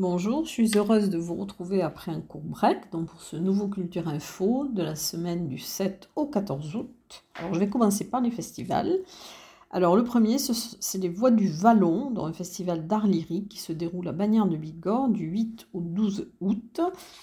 Bonjour, je suis heureuse de vous retrouver après un court break donc pour ce nouveau Culture Info de la semaine du 7 au 14 août. Alors je vais commencer par les festivals. Alors le premier, c'est les Voix du Vallon, dans un festival d'art lyrique qui se déroule à Bagnères de Bigorre du 8 au 12 août,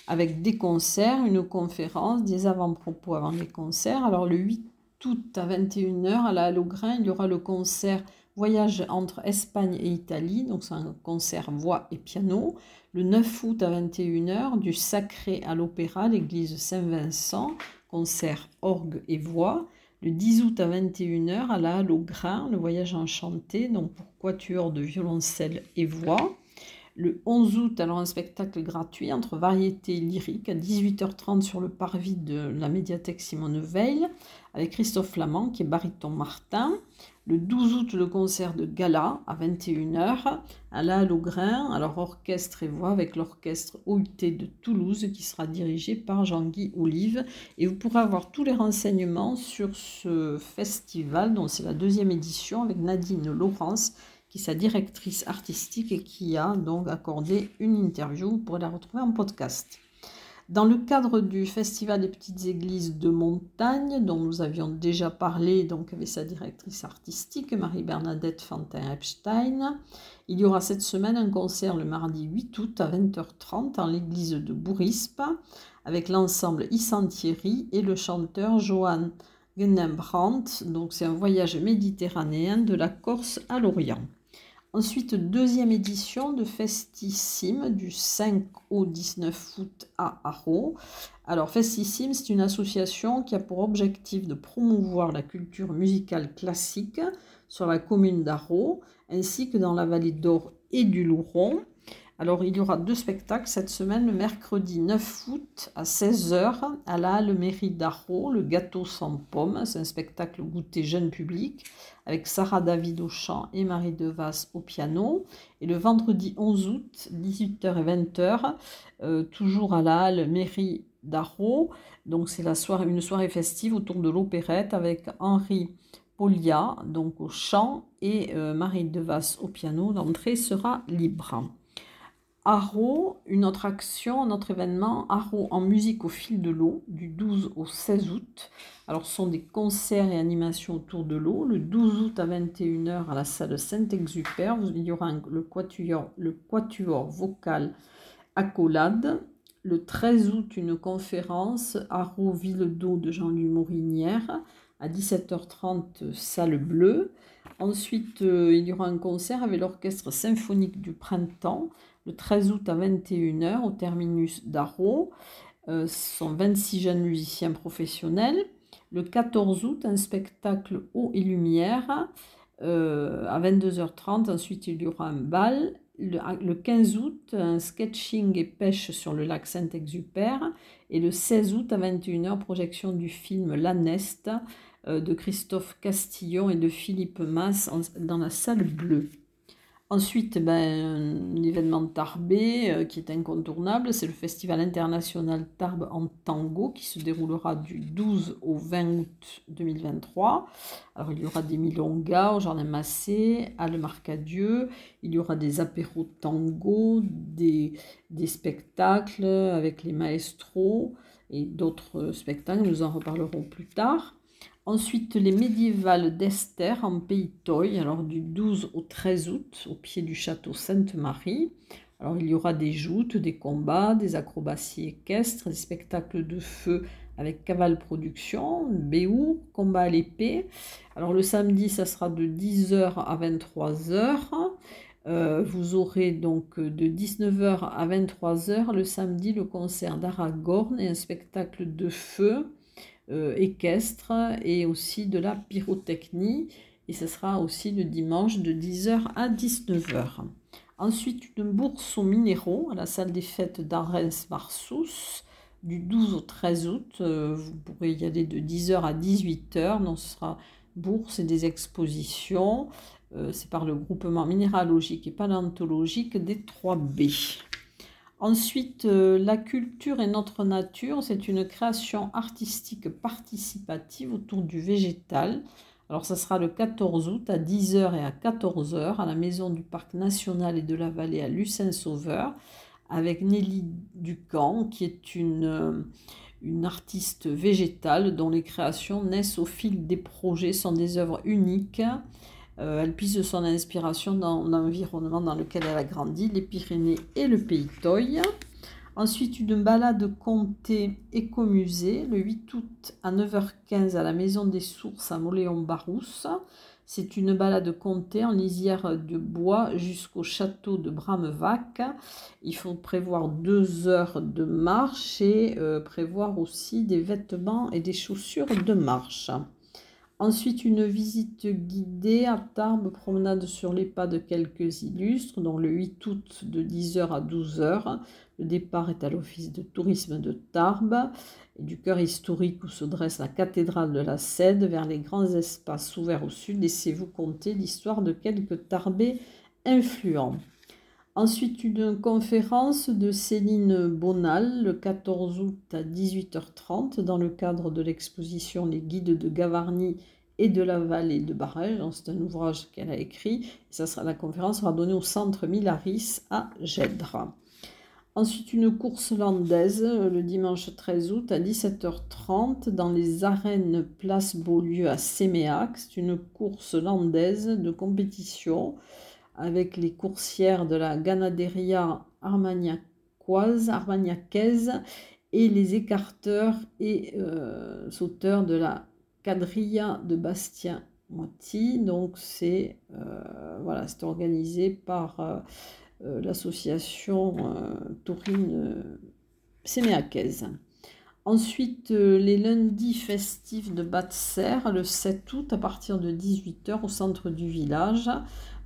avec des concerts, une conférence, des avant-propos avant les concerts. Alors le 8 août à 21h à la Halograin, il y aura le concert Voyage entre Espagne et Italie, donc c'est un concert voix et piano. Le 9 août à 21h, du Sacré à l'Opéra, l'église Saint-Vincent, concert orgue et voix. Le 10 août à 21h, à la Halle au Grain, le voyage enchanté, donc pour quatuor de violoncelle et voix? Le 11 août, alors un spectacle gratuit entre variété et lyrique à 18h30 sur le parvis de la médiathèque Simone Veil avec Christophe Flamand qui est baryton Martin. Le 12 août, le concert de gala à 21h à la alors orchestre et voix avec l'orchestre OUT de Toulouse qui sera dirigé par Jean-Guy Olive. Et vous pourrez avoir tous les renseignements sur ce festival, dont c'est la deuxième édition avec Nadine Laurence qui est sa directrice artistique et qui a donc accordé une interview. Vous pourrez la retrouver en podcast. Dans le cadre du Festival des petites églises de montagne, dont nous avions déjà parlé donc avec sa directrice artistique, Marie-Bernadette Fantin-Epstein, il y aura cette semaine un concert le mardi 8 août à 20h30 en l'église de Bourispe avec l'ensemble Issantieri et le chanteur Johan Gunnembrandt. Donc c'est un voyage méditerranéen de la Corse à l'Orient. Ensuite, deuxième édition de Festissime du 5 au 19 août à Arro. Alors, Festissime, c'est une association qui a pour objectif de promouvoir la culture musicale classique sur la commune d'Arro, ainsi que dans la vallée d'Or et du Louron. Alors, il y aura deux spectacles cette semaine, le mercredi 9 août à 16h à la Halle Mairie le gâteau sans pomme. C'est un spectacle goûté jeune public avec Sarah David au chant et Marie Devas au piano. Et le vendredi 11 août, 18h et 20h, euh, toujours à la Halle Mairie. Donc, c'est une soirée festive autour de l'opérette avec Henri Polia donc au chant et euh, Marie Devas au piano. L'entrée sera libre. Arro, une autre action, un autre événement, Arro en musique au fil de l'eau, du 12 au 16 août. Alors, ce sont des concerts et animations autour de l'eau. Le 12 août à 21h à la salle Saint-Exupère, il y aura le, quatuor, vocal Accolade. Le 13 août, une conférence Arro Ville d'eau de Jean-Louis Morinière. À 17h30, salle bleue. Ensuite, euh, il y aura un concert avec l'orchestre symphonique du printemps le 13 août à 21h au terminus d'Arro. Euh, ce sont 26 jeunes musiciens professionnels. Le 14 août, un spectacle eau et lumière euh, à 22h30. Ensuite, il y aura un bal. Le, 15 août, un sketching et pêche sur le lac Saint-Exupère. Et le 16 août à 21h, projection du film La Neste euh, de Christophe Castillon et de Philippe Mass dans la salle bleue. Ensuite, ben, un événement Tarbé euh, qui est incontournable, c'est le Festival international Tarbes en tango qui se déroulera du 12 au 20 août 2023. Alors il y aura des milongas au Jardin Massé, à Le Marcadieu, il y aura des apéros tango, des, des spectacles avec les maestros et d'autres spectacles, nous en reparlerons plus tard. Ensuite, les médiévales d'Esther en Pays Toy, alors du 12 au 13 août, au pied du château Sainte-Marie. Alors, il y aura des joutes, des combats, des acrobaties équestres, des spectacles de feu avec Caval Production, Béou, combat à l'épée. Alors, le samedi, ça sera de 10h à 23h. Euh, vous aurez donc de 19h à 23h le samedi le concert d'Aragorn et un spectacle de feu euh, équestre et aussi de la pyrotechnie. Et ce sera aussi le dimanche de 10h à 19h. Ensuite, une bourse aux minéraux à la salle des fêtes d'Arens-Marsous du 12 au 13 août. Euh, vous pourrez y aller de 10h à 18h. Donc, ce sera bourse et des expositions. Euh, c'est par le groupement minéralogique et paléontologique des 3B. Ensuite, euh, La culture et notre nature, c'est une création artistique participative autour du végétal. Alors, ça sera le 14 août à 10h et à 14h à la Maison du Parc National et de la Vallée à Lucin-Sauveur avec Nelly Ducamp, qui est une, euh, une artiste végétale dont les créations naissent au fil des projets, sont des œuvres uniques. Euh, elle puise son inspiration dans l'environnement dans lequel elle a grandi, les Pyrénées et le Pays Toy. Ensuite, une balade comté écomusée le 8 août à 9h15 à la Maison des Sources à Moléon-Barousse. C'est une balade comté en lisière de bois jusqu'au château de Bramevac. Il faut prévoir deux heures de marche et euh, prévoir aussi des vêtements et des chaussures de marche. Ensuite, une visite guidée à Tarbes, promenade sur les pas de quelques illustres, dont le 8 août de 10h à 12h. Le départ est à l'office de tourisme de Tarbes et du cœur historique où se dresse la cathédrale de la Cède vers les grands espaces ouverts au sud. Laissez-vous conter l'histoire de quelques Tarbés influents. Ensuite, une conférence de Céline Bonal le 14 août à 18h30 dans le cadre de l'exposition Les guides de Gavarnie et de la vallée de Barège. C'est un ouvrage qu'elle a écrit. ça sera, la conférence sera donnée au centre Milaris à Gèdre. Ensuite, une course landaise le dimanche 13 août à 17h30 dans les arènes Place Beaulieu à Séméac. C'est une course landaise de compétition avec les coursières de la Ganaderia armagnacoise, armagnacaise et les écarteurs et euh, sauteurs de la quadrilla de Bastien Moiti. Donc c'est euh, voilà, c'est organisé par euh, l'association taurine séméacaise. Ensuite, les lundis festifs de Batser, le 7 août à partir de 18h au centre du village.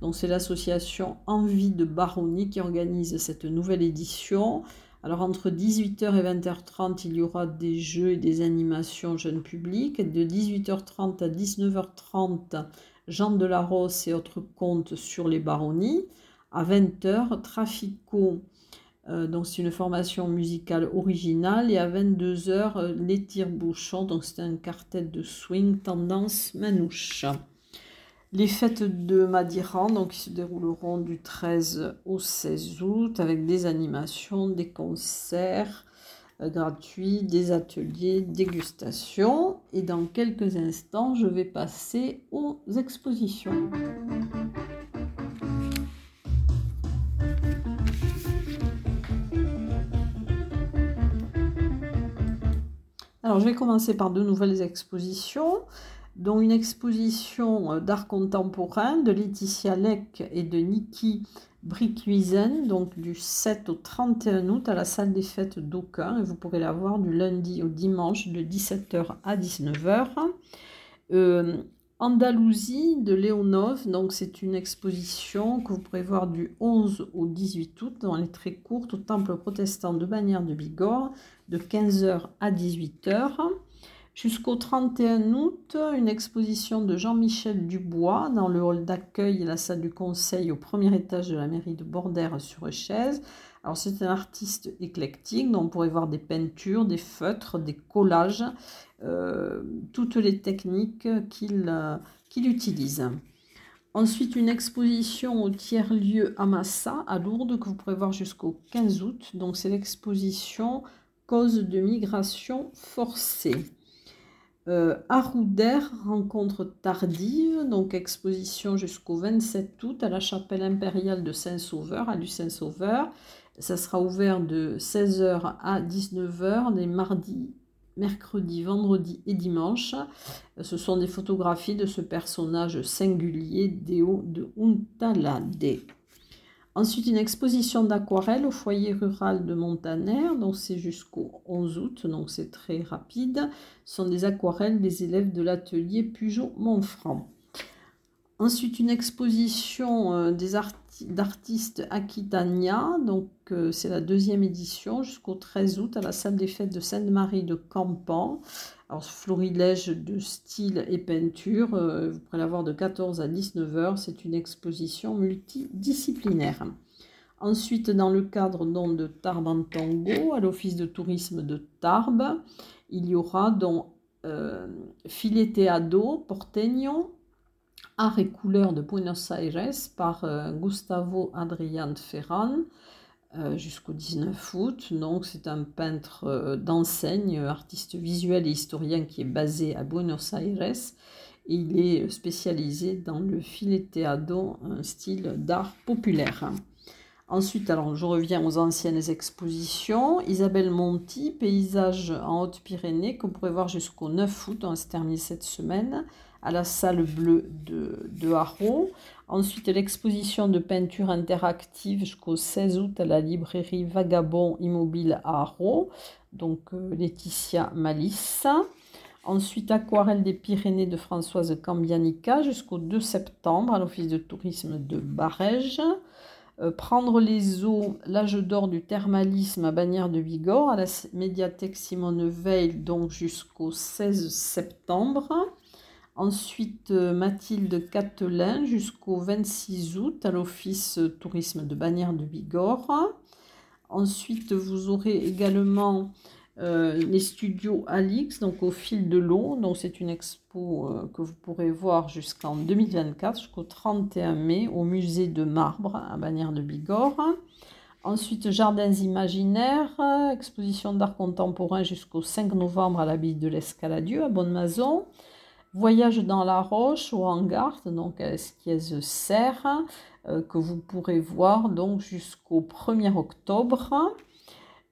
Donc c'est l'association Envie de Baronnie qui organise cette nouvelle édition. Alors entre 18h et 20h30, il y aura des jeux et des animations jeunes publics. De 18h30 à 19h30, Jean de la Rosse et autres contes sur les baronnies. À 20h, Trafico, euh, c'est une formation musicale originale. Et à 22h, euh, Les Tire-Bouchons, donc c'est un quartet de swing tendance manouche. Les fêtes de Madiran donc, se dérouleront du 13 au 16 août avec des animations, des concerts euh, gratuits, des ateliers, dégustations. Et dans quelques instants, je vais passer aux expositions. Alors, je vais commencer par deux nouvelles expositions dont une exposition euh, d'art contemporain de Laetitia Leck et de Niki Brickhuizen, donc du 7 au 31 août à la salle des fêtes d'Aucun. Et vous pourrez la voir du lundi au dimanche de 17h à 19h. Euh, Andalousie de Léonov, donc c'est une exposition que vous pourrez voir du 11 au 18 août, dans les très courte, au temple protestant de Bagnères de Bigorre, de 15h à 18h. Jusqu'au 31 août, une exposition de Jean-Michel Dubois dans le hall d'accueil et la salle du conseil au premier étage de la mairie de Bordère sur chaise. Alors c'est un artiste éclectique, dont on pourrait voir des peintures, des feutres, des collages, euh, toutes les techniques qu'il euh, utilise. Ensuite, une exposition au tiers-lieu Amassa à Lourdes que vous pourrez voir jusqu'au 15 août. Donc c'est l'exposition Cause de migration forcée. Euh, rencontre tardive, donc exposition jusqu'au 27 août à la chapelle impériale de Saint-Sauveur, à Saint-Sauveur. Ça sera ouvert de 16h à 19h les mardis, mercredis, vendredis et dimanche. Ce sont des photographies de ce personnage singulier, Déo de Untalade. Ensuite, une exposition d'aquarelle au foyer rural de Montaner, donc c'est jusqu'au 11 août, donc c'est très rapide. Ce sont des aquarelles des élèves de l'atelier Pujot-Montfranc. Ensuite, une exposition euh, d'artistes Aquitania, donc euh, c'est la deuxième édition jusqu'au 13 août à la salle des fêtes de Sainte-Marie de Campan. Alors, florilège de style et peinture, euh, vous pourrez la voir de 14 à 19 heures. C'est une exposition multidisciplinaire. Ensuite, dans le cadre de Tarbes Tango, à l'Office de tourisme de Tarbes, il y aura donc euh, Porteño, Art et couleurs de Buenos Aires par euh, Gustavo Adrián Ferran jusqu'au 19 août. Donc, c'est un peintre euh, d'enseigne, artiste visuel et historien qui est basé à Buenos Aires. Et il est spécialisé dans le fileteado, un style d'art populaire. Ensuite, je reviens aux anciennes expositions. Isabelle Monti, paysage en Haute-Pyrénées, qu'on pourrait voir jusqu'au 9 août, on se termine cette semaine, à la salle bleue de, de Haro. Ensuite, l'exposition de peinture interactive jusqu'au 16 août à la librairie Vagabond Immobile à Haro, donc euh, Laetitia Malice. Ensuite, Aquarelle des Pyrénées de Françoise Cambianica jusqu'au 2 septembre à l'Office de tourisme de Barège. Euh, prendre les eaux, l'âge d'or du thermalisme à Bagnères de Bigorre, à la médiathèque Simone Veil, donc jusqu'au 16 septembre. Ensuite, euh, Mathilde Catelin jusqu'au 26 août à l'Office Tourisme de Bagnères de Bigorre. Ensuite, vous aurez également euh, les studios Alix, donc au fil de l'eau. Donc c'est une expo euh, que vous pourrez voir jusqu'en 2024, jusqu'au 31 mai, au musée de marbre à Bagnères de Bigorre. Ensuite, Jardins imaginaires, exposition d'art contemporain jusqu'au 5 novembre à l'abbaye de l'Escaladieu à Bonne-Maison. Voyage dans la roche au hangar, donc à Esquiez Serre, euh, que vous pourrez voir donc jusqu'au 1er octobre.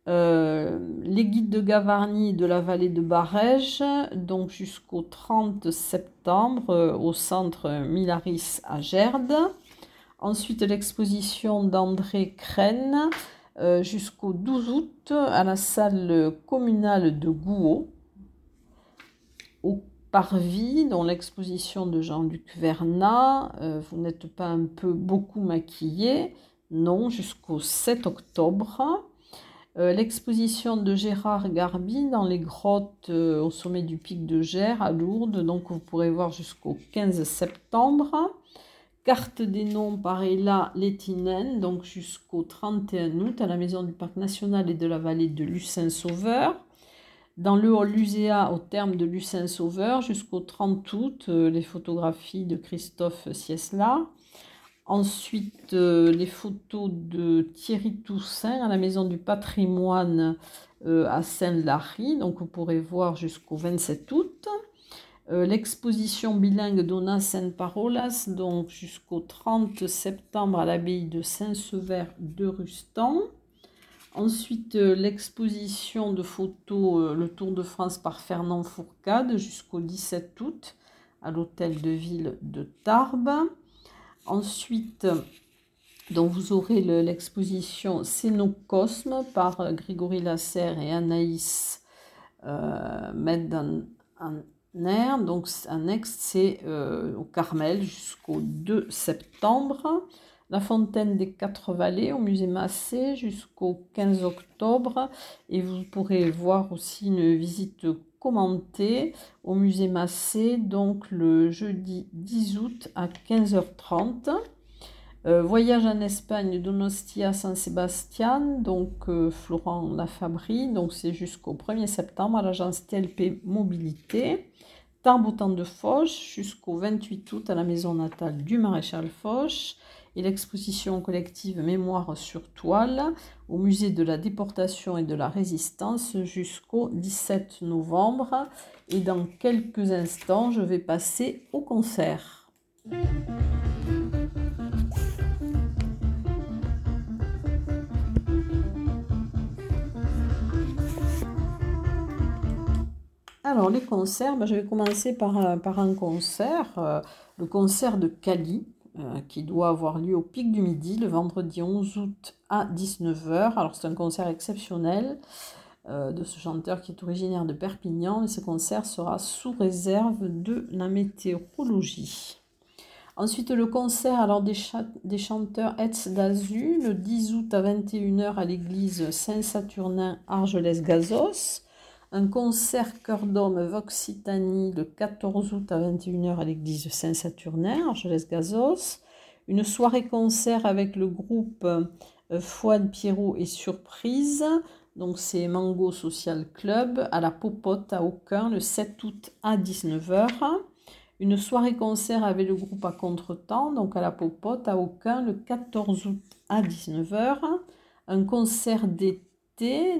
Euh, les guides de Gavarnie de la vallée de Barège, donc jusqu'au 30 septembre euh, au centre Milaris à Gerde. Ensuite, l'exposition d'André Crène euh, jusqu'au 12 août à la salle communale de Gouault. Au Parvis, dont l'exposition de Jean-Luc Vernat. vous n'êtes pas un peu beaucoup maquillé Non, jusqu'au 7 octobre. Euh, l'exposition de Gérard Garbi dans les grottes euh, au sommet du pic de Gers à Lourdes, donc vous pourrez voir jusqu'au 15 septembre. Carte des noms par Ella Lettinen, donc jusqu'au 31 août à la maison du Parc national et de la vallée de Lucin-Sauveur. Dans le hall Luséa au terme de Lucin-Sauveur jusqu'au 30 août, euh, les photographies de Christophe Siesla. Ensuite, euh, les photos de Thierry Toussaint à la Maison du patrimoine euh, à Saint-Lary. Donc, vous pourrez voir jusqu'au 27 août. L'exposition bilingue Donna Saint Parolas, donc jusqu'au 30 septembre à l'abbaye de Saint-Sever de Rustan. Ensuite, l'exposition de photos Le Tour de France par Fernand Fourcade jusqu'au 17 août à l'hôtel de ville de Tarbes. Ensuite, vous aurez l'exposition Cénocosme par euh, Grégory Lasserre et Anaïs euh. Donc annexe, c'est euh, au Carmel jusqu'au 2 septembre. La Fontaine des Quatre Vallées au musée Massé jusqu'au 15 octobre. Et vous pourrez voir aussi une visite commenté au musée Massé, donc le jeudi 10 août à 15h30. Euh, voyage en Espagne d'Onostia San Sebastian, donc euh, Florent Lafabrie, donc c'est jusqu'au 1er septembre à l'agence TLP Mobilité. Tarbes de Foch jusqu'au 28 août à la maison natale du maréchal Foch et l'exposition collective Mémoire sur toile au musée de la déportation et de la résistance jusqu'au 17 novembre. Et dans quelques instants, je vais passer au concert. Alors les concerts, ben, je vais commencer par, par un concert, euh, le concert de Cali, euh, qui doit avoir lieu au Pic du Midi le vendredi 11 août à 19h. Alors c'est un concert exceptionnel euh, de ce chanteur qui est originaire de Perpignan et ce concert sera sous réserve de la météorologie. Ensuite le concert alors des, des chanteurs Etz d'Azu le 10 août à 21h à l'église Saint-Saturnin Argelès-Gazos un concert cœur d'homme Voxitanie le 14 août à 21h à l'église Saint-Saturnin, Argelès-Gazos, une soirée concert avec le groupe Fouad Pierrot et Surprise. Donc c'est Mango Social Club à la Popote à Aucun le 7 août à 19h. Une soirée concert avec le groupe à contretemps, donc à la Popote à Aucun le 14 août à 19h. Un concert d'été,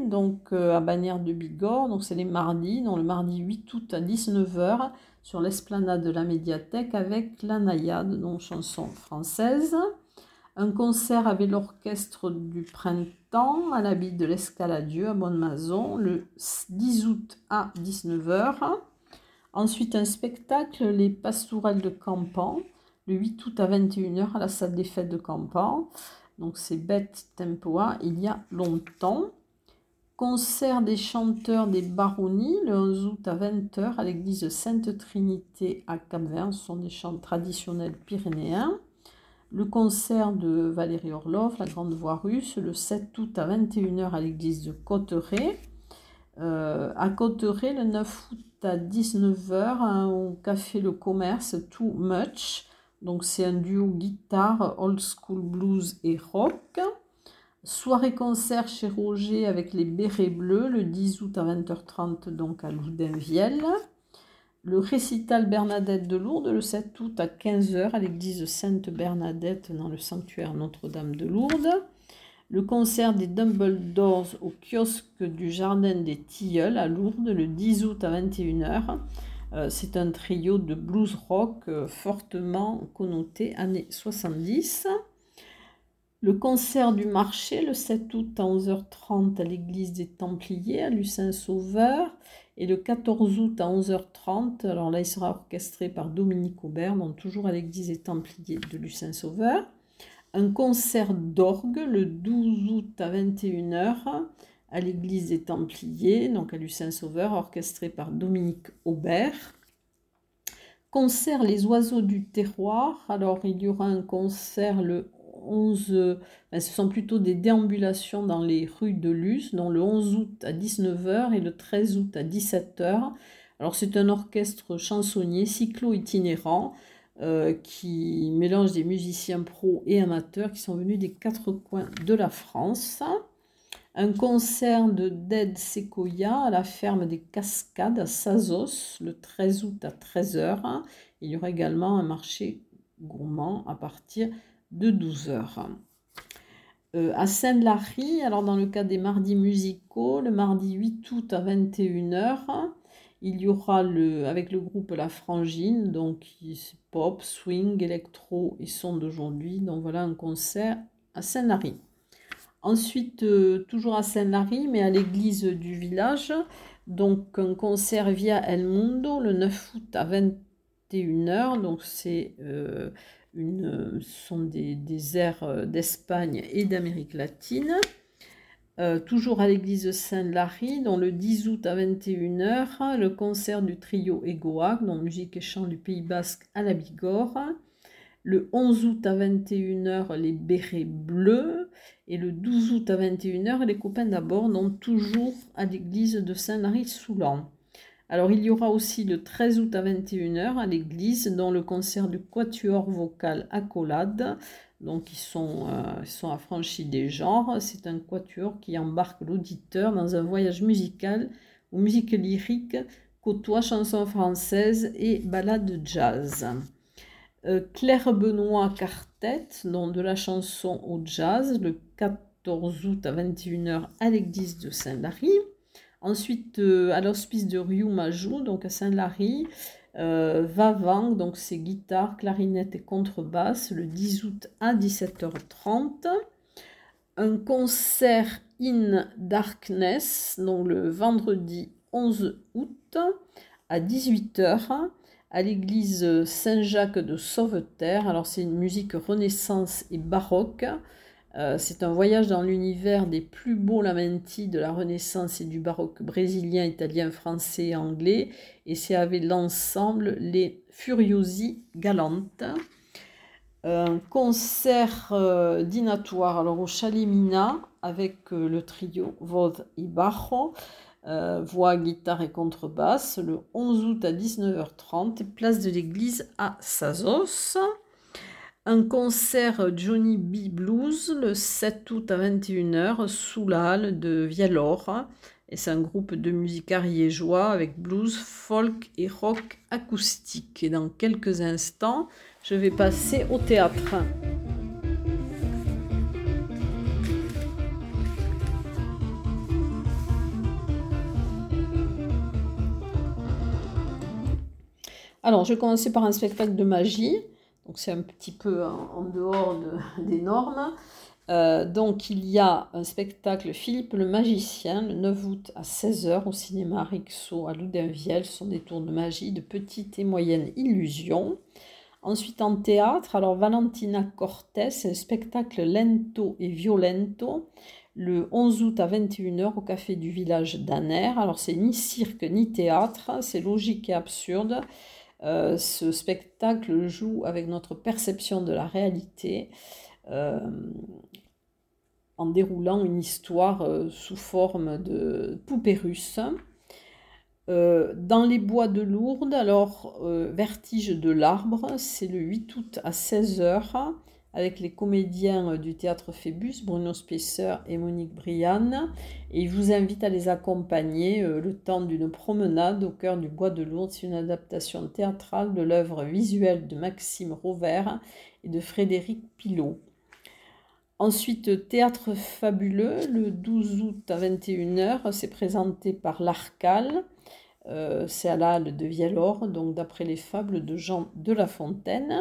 donc euh, à Bagnères de Bigorre, donc c'est les mardis, donc le mardi 8 août à 19h sur l'esplanade de la médiathèque avec la Naïade, donc chanson française. Un concert avec l'orchestre du printemps à l'habit de l'Escaladieu à Bonne-Mazon le 10 août à 19h. Ensuite, un spectacle, Les Pastourelles de Campan, le 8 août à 21h à la salle des fêtes de Campan. Donc, c'est Bête Tempoa, il y a longtemps. Concert des chanteurs des baronnies, le 11 août à 20h à l'église Sainte Trinité à Cap-Vert. Ce sont des chants traditionnels pyrénéens le concert de Valérie Orloff, La Grande Voix Russe, le 7 août à 21h à l'église de Cotteret. Euh, à Cotteret, le 9 août à 19h, hein, au café Le Commerce, Too Much. Donc c'est un duo guitare, old school blues et rock. Soirée concert chez Roger avec les Bérets Bleus le 10 août à 20h30 donc à Loudinvielle le récital Bernadette de Lourdes le 7 août à 15h à l'église Sainte-Bernadette dans le sanctuaire Notre-Dame de Lourdes. Le concert des Dumbledores au kiosque du Jardin des Tilleuls à Lourdes le 10 août à 21h. Euh, c'est un trio de blues rock euh, fortement connoté années 70. Le concert du marché le 7 août à 11h30 à l'église des Templiers à Lucin-Sauveur et le 14 août à 11h30, alors là il sera orchestré par Dominique Aubert, donc toujours à l'église des Templiers de Lucin-Sauveur. Un concert d'orgue le 12 août à 21h à l'église des Templiers, donc à Lucin-Sauveur, orchestré par Dominique Aubert. Concert Les Oiseaux du Terroir. Alors, il y aura un concert le 11, ben, ce sont plutôt des déambulations dans les rues de Luce, dont le 11 août à 19h et le 13 août à 17h. Alors c'est un orchestre chansonnier cyclo-itinérant euh, qui mélange des musiciens pros et amateurs qui sont venus des quatre coins de la France. Un concert de Dead Sequoia à la ferme des Cascades à Sazos le 13 août à 13h. Il y aura également un marché gourmand à partir de de 12 heures. Euh, à Saint-Lary, alors dans le cas des mardis musicaux, le mardi 8 août à 21h, il y aura le, avec le groupe La Frangine, donc pop, swing, électro et son d'aujourd'hui. Donc voilà un concert à Saint-Lary. Ensuite, euh, toujours à Saint-Lary, mais à l'église du village, donc un concert via El Mundo le 9 août à 21h. Donc c'est euh, une, ce sont des, airs euh, d'Espagne et d'Amérique latine. Euh, toujours à l'église Saint-Lary, dans le 10 août à 21h, le concert du trio Egoac, dont musique et chant du Pays Basque à la Bigorre. Le 11 août à 21h, les Bérets Bleus. Et le 12 août à 21h, les copains d'abord, donc toujours à l'église de Saint-Lary-Soulan. Alors il y aura aussi le 13 août à 21h à l'église dans le concert du Quatuor vocal Accolade. Donc ils sont, euh, sont affranchis des genres. C'est un quatuor qui embarque l'auditeur dans un voyage musical où musique lyrique côtoie chansons françaises et ballades jazz. Euh, Claire Benoît Cartet, dont de la chanson au jazz, le 14 août à 21h à l'église de Saint-Lary. Ensuite, euh, à l'hospice de Riou-Majou, donc à Saint-Lary, euh, Vavang, donc c'est guitare, clarinette et contrebasse, le 10 août à 17h30. Un concert in Darkness, donc le vendredi 11 août à 18h à l'église Saint-Jacques de Sauveterre. Alors c'est une musique renaissance et baroque. Euh, c'est un voyage dans l'univers des plus beaux lamenti de la Renaissance et du baroque brésilien, italien, français et anglais. Et c'est avec l'ensemble les Furiosi Galantes. Un concert euh, dînatoire alors au Chalet Mina avec euh, le trio Vod et Bajo, voix, guitare et contrebasse, le 11 août à 19h30, place de l'église à Sazos. Un concert Johnny B Blues le 7 août à 21h sous halle de Vialor. Et c'est un groupe de musique ariégeois avec blues, folk et rock acoustique. Et dans quelques instants, je vais passer au théâtre. Alors, je vais commencer par un spectacle de magie. Donc, c'est un petit peu en, dehors des normes. Euh, donc, il y a un spectacle Philippe le Magicien le 9 août à 16h au cinéma Rixo à Loudainvielle. Ce sont des tours de magie de petites et moyennes illusions. Ensuite, en théâtre, alors Valentina Cortés, un spectacle lento et violento le 11 août à 21h au café du village d'Aner. Alors, c'est ni cirque ni théâtre, c'est logique et absurde. Euh, ce spectacle joue avec notre perception de la réalité euh, en déroulant une histoire euh, sous forme de poupée russe. dans les bois de Lourdes, alors Vertige de l'arbre, c'est le 8 août à 16h avec les comédiens euh, du théâtre Phébus, Bruno Spesser et Monique Brianne. Et il vous invite à les accompagner euh, le temps d'une promenade au cœur du bois de Lourdes. C'est une adaptation théâtrale de l'œuvre visuelle de Maxime Rovert et de Frédéric Pilot. Ensuite, Théâtre fabuleux, le 12 août à 21h, c'est présenté par l'Arcal. Euh, c'est à la halle de Vialor, donc d'après les fables de Jean de La Fontaine.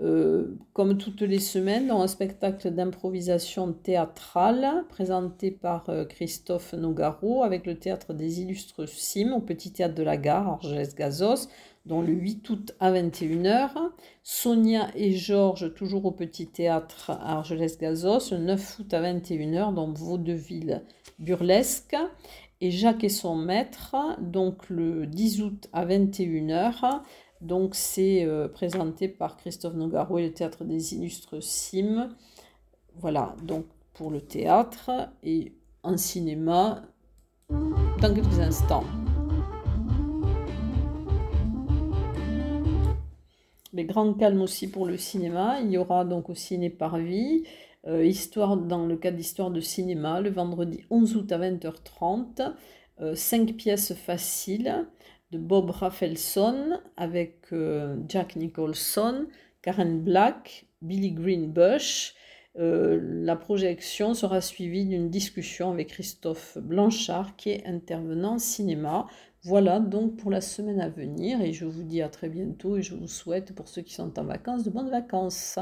Euh, comme toutes les semaines, dans un spectacle d'improvisation théâtrale présenté par euh, Christophe Nogaro avec le théâtre des Illustres Cimes au Petit Théâtre de la Gare, Argelès-Gazos, dont le 8 août à 21h. Sonia et Georges, toujours au Petit Théâtre à Argelès-Gazos, le 9 août à 21h, dans Vaudeville Burlesque. Et Jacques et son maître, donc le 10 août à 21h, donc c'est euh, présenté par Christophe Nogaro et le Théâtre des Illustres Cimes. Voilà, donc pour le théâtre et en cinéma dans quelques instants. Mais grand calme aussi pour le cinéma. Il y aura donc au Ciné Parvis, euh, histoire, dans le cadre d'histoire de cinéma, le vendredi 11 août à 20h30, 5 pièces faciles de Bob Rafelson avec euh, Jack Nicholson, Karen Black, Billy Greenbush. Euh, la projection sera suivie d'une discussion avec Christophe Blanchard qui est intervenant cinéma. Voilà donc pour la semaine à venir et je vous dis à très bientôt et je vous souhaite pour ceux qui sont en vacances de bonnes vacances.